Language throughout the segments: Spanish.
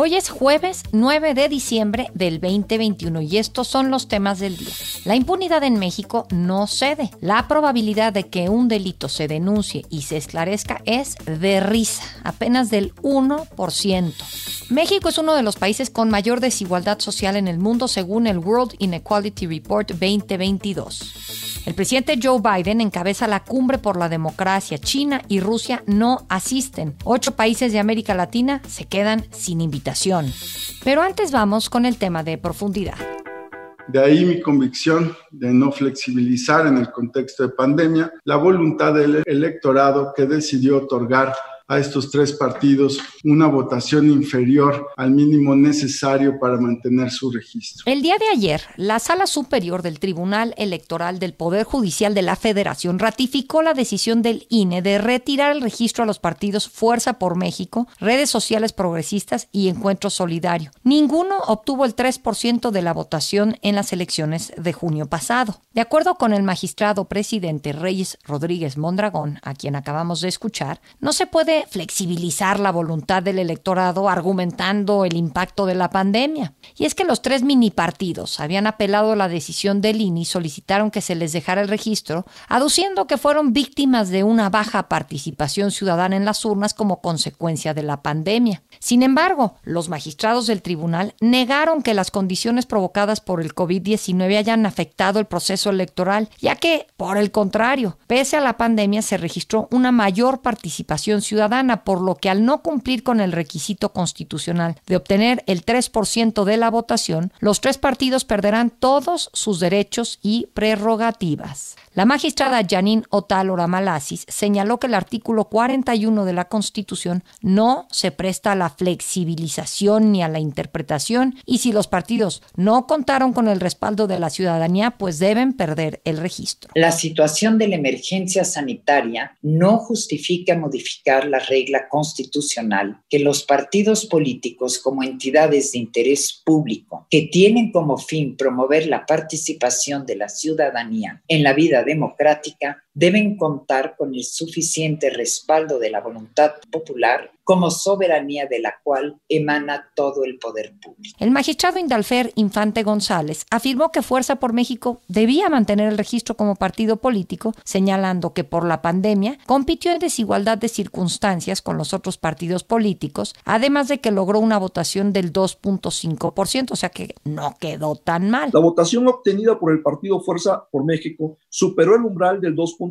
Hoy es jueves 9 de diciembre del 2021 y estos son los temas del día. La impunidad en México no cede. La probabilidad de que un delito se denuncie y se esclarezca es de risa, apenas del 1%. México es uno de los países con mayor desigualdad social en el mundo según el World Inequality Report 2022. El presidente Joe Biden encabeza la cumbre por la democracia. China y Rusia no asisten. Ocho países de América Latina se quedan sin invitación. Pero antes vamos con el tema de profundidad. De ahí mi convicción de no flexibilizar en el contexto de pandemia la voluntad del electorado que decidió otorgar a estos tres partidos una votación inferior al mínimo necesario para mantener su registro. El día de ayer, la Sala Superior del Tribunal Electoral del Poder Judicial de la Federación ratificó la decisión del INE de retirar el registro a los partidos Fuerza por México, Redes Sociales Progresistas y Encuentro Solidario. Ninguno obtuvo el 3% de la votación en las elecciones de junio pasado. De acuerdo con el magistrado presidente Reyes Rodríguez Mondragón, a quien acabamos de escuchar, no se puede flexibilizar la voluntad del electorado argumentando el impacto de la pandemia. Y es que los tres mini partidos habían apelado a la decisión del INI y solicitaron que se les dejara el registro, aduciendo que fueron víctimas de una baja participación ciudadana en las urnas como consecuencia de la pandemia. Sin embargo, los magistrados del tribunal negaron que las condiciones provocadas por el COVID-19 hayan afectado el proceso electoral, ya que, por el contrario, pese a la pandemia se registró una mayor participación ciudadana por lo que al no cumplir con el requisito constitucional de obtener el 3% de la votación, los tres partidos perderán todos sus derechos y prerrogativas. La magistrada Janine Otálora Malasis señaló que el artículo 41 de la Constitución no se presta a la flexibilización ni a la interpretación y si los partidos no contaron con el respaldo de la ciudadanía, pues deben perder el registro. La situación de la emergencia sanitaria no justifica modificar la regla constitucional que los partidos políticos como entidades de interés público que tienen como fin promover la participación de la ciudadanía en la vida democrática deben contar con el suficiente respaldo de la voluntad popular como soberanía de la cual emana todo el poder público. El magistrado Indalfer Infante González afirmó que Fuerza por México debía mantener el registro como partido político, señalando que por la pandemia compitió en desigualdad de circunstancias con los otros partidos políticos, además de que logró una votación del 2.5%, o sea que no quedó tan mal. La votación obtenida por el partido Fuerza por México superó el umbral del 2.5%,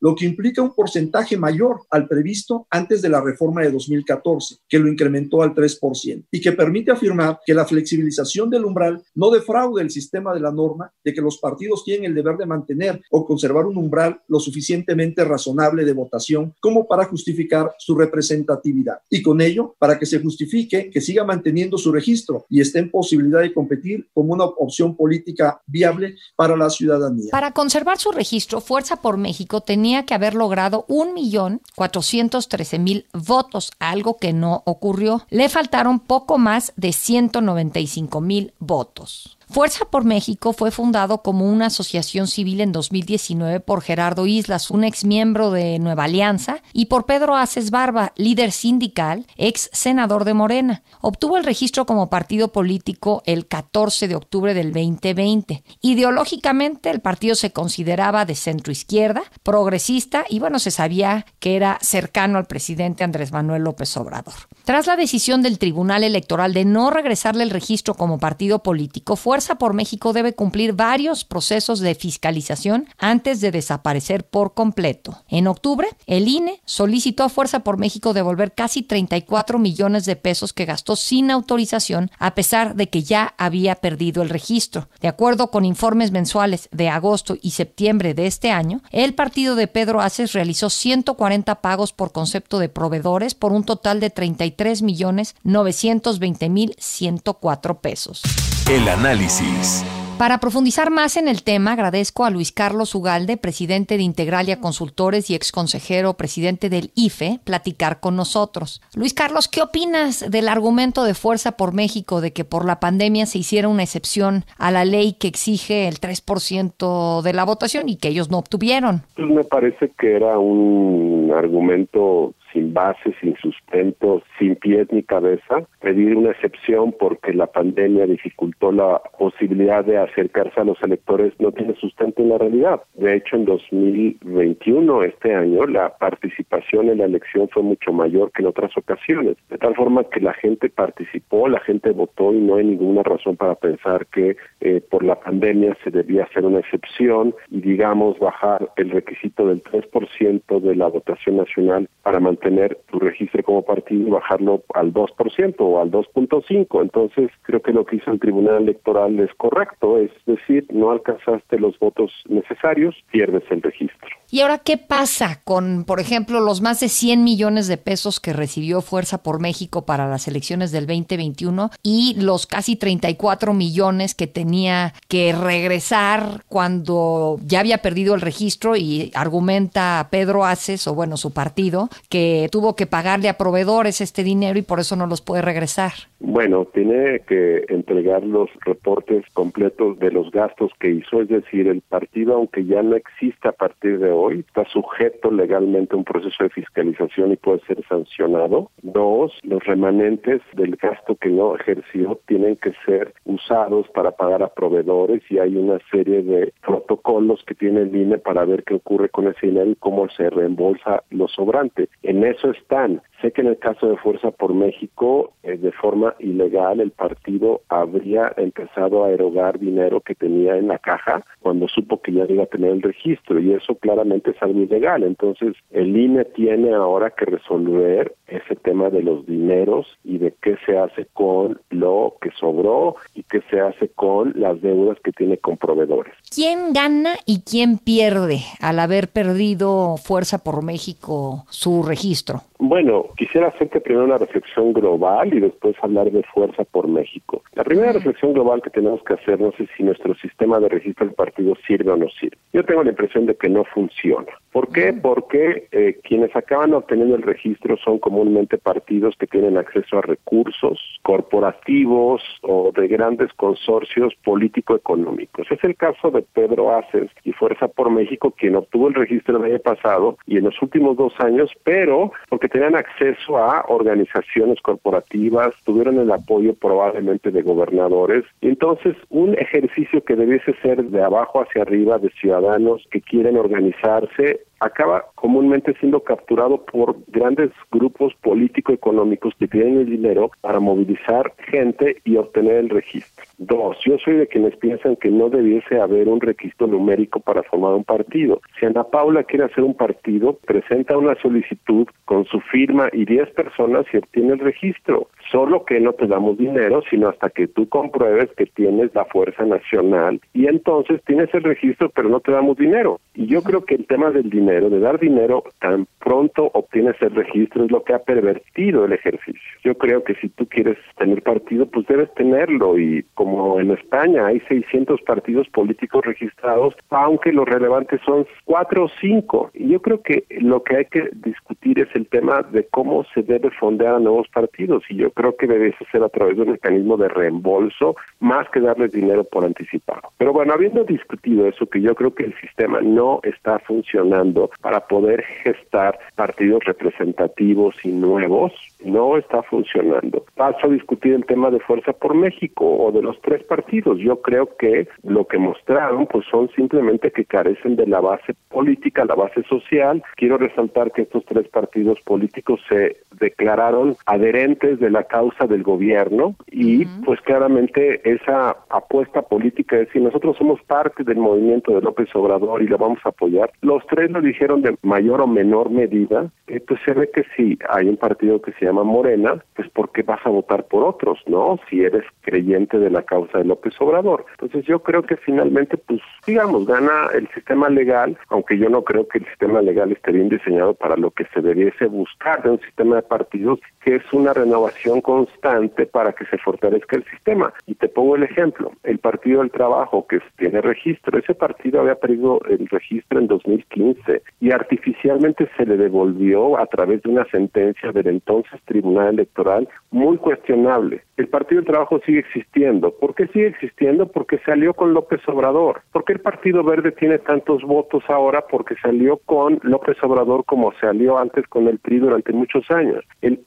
lo que implica un porcentaje mayor al previsto antes de la reforma de 2014, que lo incrementó al 3%, y que permite afirmar que la flexibilización del umbral no defraude el sistema de la norma de que los partidos tienen el deber de mantener o conservar un umbral lo suficientemente razonable de votación como para justificar su representatividad, y con ello para que se justifique que siga manteniendo su registro y esté en posibilidad de competir como una opción política viable para la ciudadanía. Para conservar su registro, Fuerza por México tenía que haber logrado 1.413.000 votos, algo que no ocurrió. Le faltaron poco más de 195 mil votos. Fuerza por México fue fundado como una asociación civil en 2019 por Gerardo Islas, un ex miembro de Nueva Alianza, y por Pedro Aces Barba, líder sindical, ex senador de Morena. Obtuvo el registro como partido político el 14 de octubre del 2020. Ideológicamente, el partido se consideraba de centro izquierda, progresista y bueno, se sabía que era cercano al presidente Andrés Manuel López Obrador. Tras la decisión del Tribunal Electoral de no regresarle el registro como partido político, Fuerza por México debe cumplir varios procesos de fiscalización antes de desaparecer por completo. En octubre, el INE solicitó a Fuerza por México devolver casi 34 millones de pesos que gastó sin autorización, a pesar de que ya había perdido el registro. De acuerdo con informes mensuales de agosto y septiembre de este año, el partido de Pedro Aces realizó 140 pagos por concepto de proveedores por un total de 33 3 millones 920 mil 104 pesos. El análisis. Para profundizar más en el tema, agradezco a Luis Carlos Ugalde, presidente de Integralia Consultores y ex consejero presidente del IFE, platicar con nosotros. Luis Carlos, ¿qué opinas del argumento de Fuerza por México de que por la pandemia se hiciera una excepción a la ley que exige el 3% de la votación y que ellos no obtuvieron? Pues me parece que era un argumento sin base, sin sustento, sin pies ni cabeza, pedir una excepción porque la pandemia dificultó la posibilidad de acercarse a los electores no tiene sustento en la realidad. De hecho, en 2021, este año, la participación en la elección fue mucho mayor que en otras ocasiones, de tal forma que la gente participó, la gente votó y no hay ninguna razón para pensar que eh, por la pandemia se debía hacer una excepción y, digamos, bajar el requisito del 3% de la votación nacional para mantener tener tu registro como partido y bajarlo al 2% o al 2.5%. Entonces, creo que lo que hizo el Tribunal Electoral es correcto, es decir, no alcanzaste los votos necesarios, pierdes el registro. ¿Y ahora qué pasa con, por ejemplo, los más de 100 millones de pesos que recibió Fuerza por México para las elecciones del 2021 y los casi 34 millones que tenía que regresar cuando ya había perdido el registro y argumenta Pedro Aces, o bueno, su partido, que tuvo que pagarle a proveedores este dinero y por eso no los puede regresar? Bueno, tiene que entregar los reportes completos de los gastos que hizo, es decir, el partido, aunque ya no exista a partir de está sujeto legalmente a un proceso de fiscalización y puede ser sancionado. Dos, los remanentes del gasto que no ejerció tienen que ser usados para pagar a proveedores y hay una serie de protocolos que tiene el INE para ver qué ocurre con ese dinero y cómo se reembolsa lo sobrante. En eso están. Sé que en el caso de Fuerza por México, eh, de forma ilegal, el partido habría empezado a erogar dinero que tenía en la caja cuando supo que ya iba a tener el registro y eso claramente es algo ilegal. Entonces, el INE tiene ahora que resolver ese tema de los dineros y de qué se hace con lo que sobró y qué se hace con las deudas que tiene con proveedores. ¿Quién gana y quién pierde al haber perdido Fuerza por México su registro? Bueno, quisiera hacerte primero una reflexión global y después hablar de Fuerza por México. La primera reflexión global que tenemos que hacer no sé si nuestro sistema de registro del partido sirve o no sirve. Yo tengo la impresión de que no funciona. ¿Por qué? Porque eh, quienes acaban obteniendo el registro son comúnmente partidos que tienen acceso a recursos corporativos o de grandes consorcios político-económicos. Es el caso de Pedro Aces y Fuerza por México, quien obtuvo el registro el año pasado y en los últimos dos años, pero porque tenían acceso a organizaciones corporativas, tuvieron el apoyo probablemente de gobernadores. Entonces, un ejercicio que debiese ser de abajo hacia arriba de ciudadanos que quieren organizarse acaba comúnmente siendo capturado por grandes grupos político-económicos que tienen el dinero para movilizar gente y obtener el registro. Dos, yo soy de quienes piensan que no debiese haber un requisito numérico para formar un partido. Si Ana Paula quiere hacer un partido, presenta una solicitud con su firma y 10 personas y obtiene el registro. Solo que no te damos dinero, sino hasta que tú compruebes que tienes la fuerza nacional y entonces tienes el registro, pero no te damos dinero. Y yo creo que el tema del dinero, de dar dinero tan pronto obtienes el registro, es lo que ha pervertido el ejercicio. Yo creo que si tú quieres tener partido, pues debes tenerlo y como en España hay 600 partidos políticos registrados, aunque los relevantes son cuatro o cinco. Y yo creo que lo que hay que discutir es el tema de cómo se debe fondear a nuevos partidos y yo creo que debe ser a través de un mecanismo de reembolso más que darles dinero por anticipado. Pero bueno, habiendo discutido eso, que yo creo que el sistema no está funcionando para poder gestar partidos representativos y nuevos, no está funcionando. Paso a discutir el tema de Fuerza por México o de los tres partidos. Yo creo que lo que mostraron pues son simplemente que carecen de la base política, la base social. Quiero resaltar que estos tres partidos políticos se declararon adherentes de la causa del gobierno y pues claramente esa apuesta política es decir, nosotros somos parte del movimiento de López Obrador y lo vamos a apoyar. Los tres lo dijeron de mayor o menor medida, eh, pues se ve que si hay un partido que se llama Morena, pues ¿por qué vas a votar por otros, no? Si eres creyente de la causa de López Obrador. Entonces yo creo que finalmente, pues digamos, gana el sistema legal, aunque yo no creo que el sistema legal esté bien diseñado para lo que se debiese buscar de un sistema de partidos, que es una renovación constante para que se fortalezca el sistema. Y te pongo el ejemplo, el Partido del Trabajo que tiene registro, ese partido había perdido el registro en 2015 y artificialmente se le devolvió a través de una sentencia del entonces Tribunal Electoral muy cuestionable. El Partido del Trabajo sigue existiendo. ¿Por qué sigue existiendo? Porque salió con López Obrador. ¿Por qué el Partido Verde tiene tantos votos ahora? Porque salió con López Obrador como salió antes con el PRI durante muchos años. El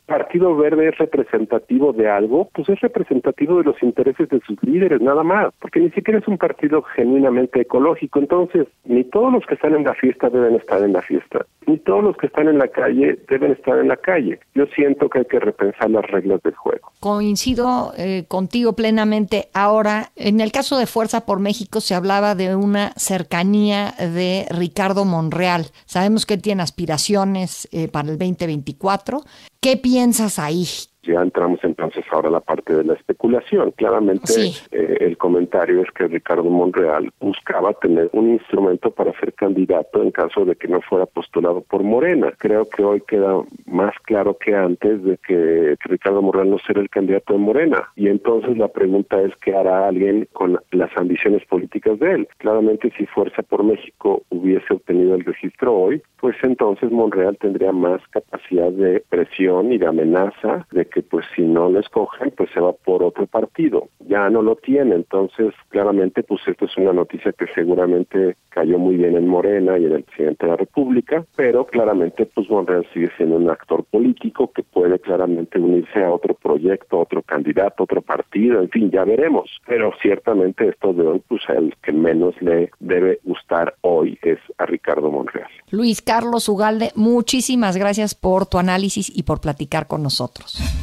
Verde es representativo de algo, pues es representativo de los intereses de sus líderes, nada más, porque ni siquiera es un partido genuinamente ecológico. Entonces, ni todos los que están en la fiesta deben estar en la fiesta, ni todos los que están en la calle deben estar en la calle. Yo siento que hay que repensar las reglas del juego. Coincido eh, contigo plenamente. Ahora, en el caso de Fuerza por México se hablaba de una cercanía de Ricardo Monreal. Sabemos que él tiene aspiraciones eh, para el 2024. ¿Qué piensas ahí? Ya entramos entonces ahora a la parte de la especulación. Claramente eh, el comentario es que Ricardo Monreal buscaba tener un instrumento para ser candidato en caso de que no fuera postulado por Morena. Creo que hoy queda más claro que antes de que Ricardo Monreal no será el candidato de Morena. Y entonces la pregunta es qué hará alguien con las ambiciones políticas de él. Claramente si Fuerza por México hubiese obtenido el registro hoy, pues entonces Monreal tendría más capacidad de presión y de amenaza de que pues si no lo escogen, pues se va por otro partido. Ya no lo tiene, entonces claramente pues esto es una noticia que seguramente cayó muy bien en Morena y en el presidente de la República, pero claramente pues Monreal sigue siendo un actor político que puede claramente unirse a otro proyecto, otro candidato, otro partido, en fin, ya veremos. Pero ciertamente esto de hoy, pues el que menos le debe gustar hoy es a Ricardo Monreal. Luis Carlos Ugalde, muchísimas gracias por tu análisis y por platicar con nosotros.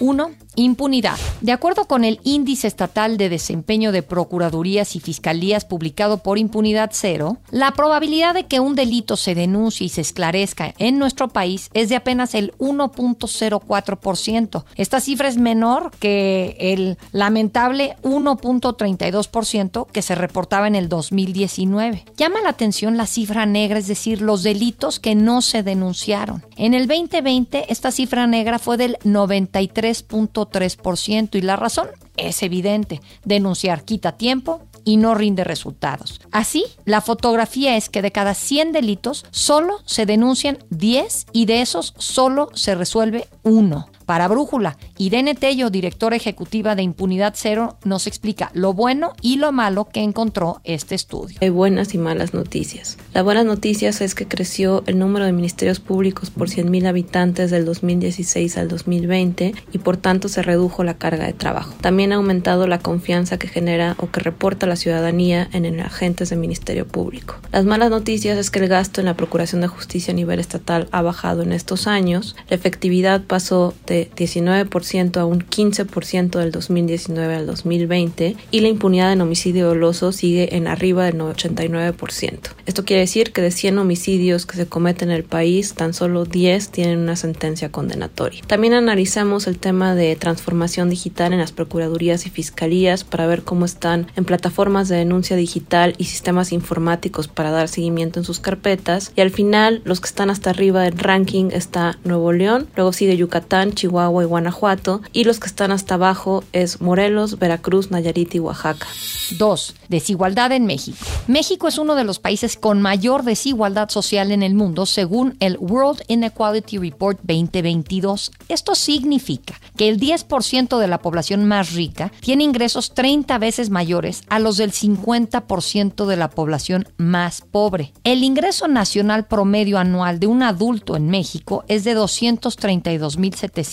1. Impunidad. De acuerdo con el Índice Estatal de Desempeño de Procuradurías y Fiscalías publicado por Impunidad Cero, la probabilidad de que un delito se denuncie y se esclarezca en nuestro país es de apenas el 1.04%. Esta cifra es menor que el lamentable 1.32% que se reportaba en el 2019. Llama la atención la cifra negra, es decir, los delitos que no se denunciaron. En el 2020 esta cifra negra fue del 93.3%. 3% y la razón es evidente. Denunciar quita tiempo y no rinde resultados. Así, la fotografía es que de cada 100 delitos solo se denuncian 10 y de esos solo se resuelve uno. Para Brújula, Irene Tello, directora ejecutiva de Impunidad Cero, nos explica lo bueno y lo malo que encontró este estudio. Hay buenas y malas noticias. La buena noticia es que creció el número de ministerios públicos por 100.000 habitantes del 2016 al 2020 y por tanto se redujo la carga de trabajo. También ha aumentado la confianza que genera o que reporta la ciudadanía en el agentes del Ministerio Público. Las malas noticias es que el gasto en la Procuración de Justicia a nivel estatal ha bajado en estos años. La efectividad pasó de 19% a un 15% del 2019 al 2020 y la impunidad en homicidio doloso sigue en arriba del 89%. Esto quiere decir que de 100 homicidios que se cometen en el país, tan solo 10 tienen una sentencia condenatoria. También analizamos el tema de transformación digital en las procuradurías y fiscalías para ver cómo están en plataformas de denuncia digital y sistemas informáticos para dar seguimiento en sus carpetas y al final los que están hasta arriba del ranking está Nuevo León, luego sigue Yucatán, Chihuahua, Chihuahua y Guanajuato, y los que están hasta abajo es Morelos, Veracruz, Nayarit y Oaxaca. 2. Desigualdad en México. México es uno de los países con mayor desigualdad social en el mundo según el World Inequality Report 2022. Esto significa que el 10% de la población más rica tiene ingresos 30 veces mayores a los del 50% de la población más pobre. El ingreso nacional promedio anual de un adulto en México es de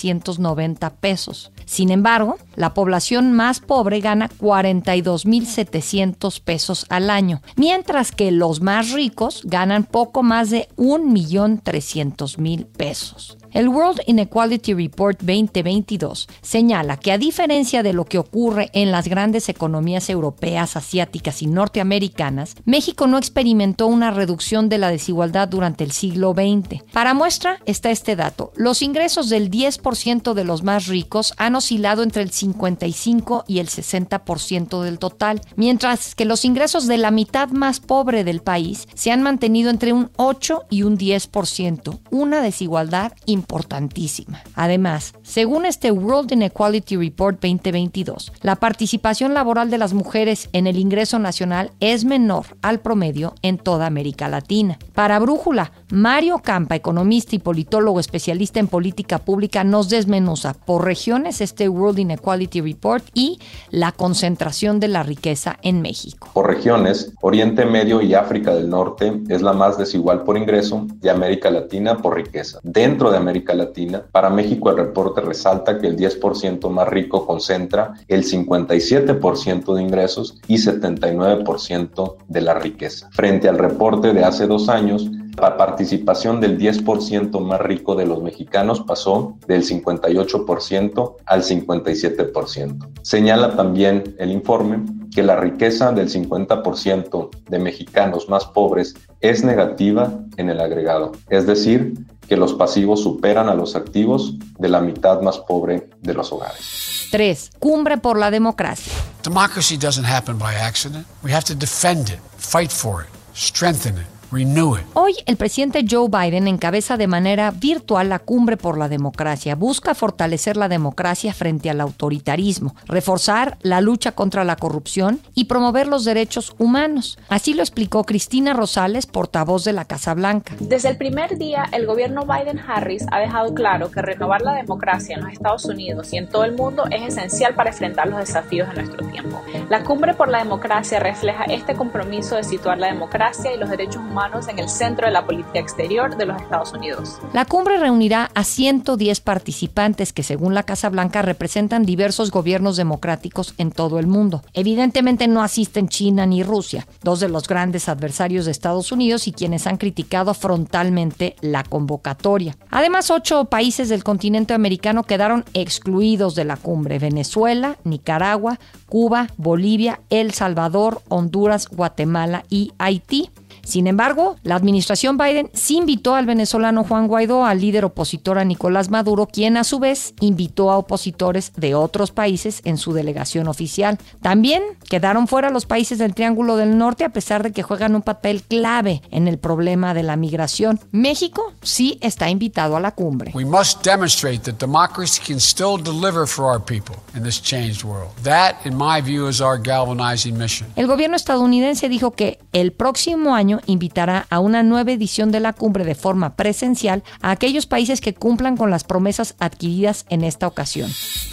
232.790 pesos. Sin embargo, la población más pobre gana 42.700 pesos al año, mientras que los más ricos ganan poco más de 1.300.000 pesos. El World Inequality Report 2022 señala que a diferencia de lo que ocurre en las grandes economías europeas, asiáticas y norteamericanas, México no experimentó una reducción de la desigualdad durante el siglo XX. Para muestra está este dato. Los ingresos del 10% de los más ricos han oscilado entre el 55 y el 60% del total, mientras que los ingresos de la mitad más pobre del país se han mantenido entre un 8 y un 10%, una desigualdad importantísima. Además, según este World Inequality Report 2022, la participación laboral de las mujeres en el ingreso nacional es menor al promedio en toda América Latina. Para Brújula, Mario Campa, economista y politólogo especialista en política pública, nos desmenuza por regiones este World Inequality Report y la concentración de la riqueza en México. Por regiones, Oriente Medio y África del Norte es la más desigual por ingreso y América Latina por riqueza. Dentro de América Latina, para México el reporte resalta que el 10% más rico concentra el 57% de ingresos y 79% de la riqueza. Frente al reporte de hace dos años, la participación del 10% más rico de los mexicanos pasó del 58% al 57%. Señala también el informe que la riqueza del 50% de mexicanos más pobres es negativa en el agregado, es decir, que los pasivos superan a los activos de la mitad más pobre de los hogares. 3. Cumbre por la democracia. Democracy doesn't happen by accident. We have to defend it, fight for it, strengthen it. Hoy el presidente Joe Biden encabeza de manera virtual la cumbre por la democracia. Busca fortalecer la democracia frente al autoritarismo, reforzar la lucha contra la corrupción y promover los derechos humanos. Así lo explicó Cristina Rosales, portavoz de la Casa Blanca. Desde el primer día, el gobierno Biden-Harris ha dejado claro que renovar la democracia en los Estados Unidos y en todo el mundo es esencial para enfrentar los desafíos de nuestro tiempo. La cumbre por la democracia refleja este compromiso de situar la democracia y los derechos humanos en el centro de la política exterior de los Estados Unidos. La cumbre reunirá a 110 participantes que, según la Casa Blanca, representan diversos gobiernos democráticos en todo el mundo. Evidentemente no asisten China ni Rusia, dos de los grandes adversarios de Estados Unidos y quienes han criticado frontalmente la convocatoria. Además, ocho países del continente americano quedaron excluidos de la cumbre. Venezuela, Nicaragua, Cuba, Bolivia, El Salvador, Honduras, Guatemala y Haití. Sin embargo, la administración Biden sí invitó al venezolano Juan Guaidó, al líder opositor a Nicolás Maduro, quien a su vez invitó a opositores de otros países en su delegación oficial. También quedaron fuera los países del Triángulo del Norte a pesar de que juegan un papel clave en el problema de la migración. México sí está invitado a la cumbre. We must demonstrate that democracy can still deliver for our people in this changed world. That, in my view, is our galvanizing mission. El gobierno estadounidense dijo que el próximo año invitará a una nueva edición de la cumbre de forma presencial a aquellos países que cumplan con las promesas adquiridas en esta ocasión.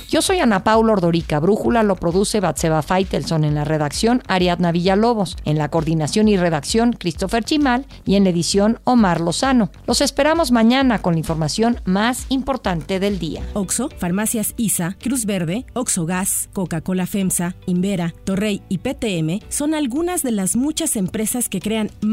Yo soy Ana Paula Ordorica. Brújula lo produce Batseba Faitelson en la redacción Ariadna Villalobos, en la coordinación y redacción Christopher Chimal y en la edición Omar Lozano. Los esperamos mañana con la información más importante del día. Oxo, Farmacias ISA, Cruz Verde, Oxo Gas, Coca-Cola FEMSA, Invera, Torrey y PTM son algunas de las muchas empresas que crean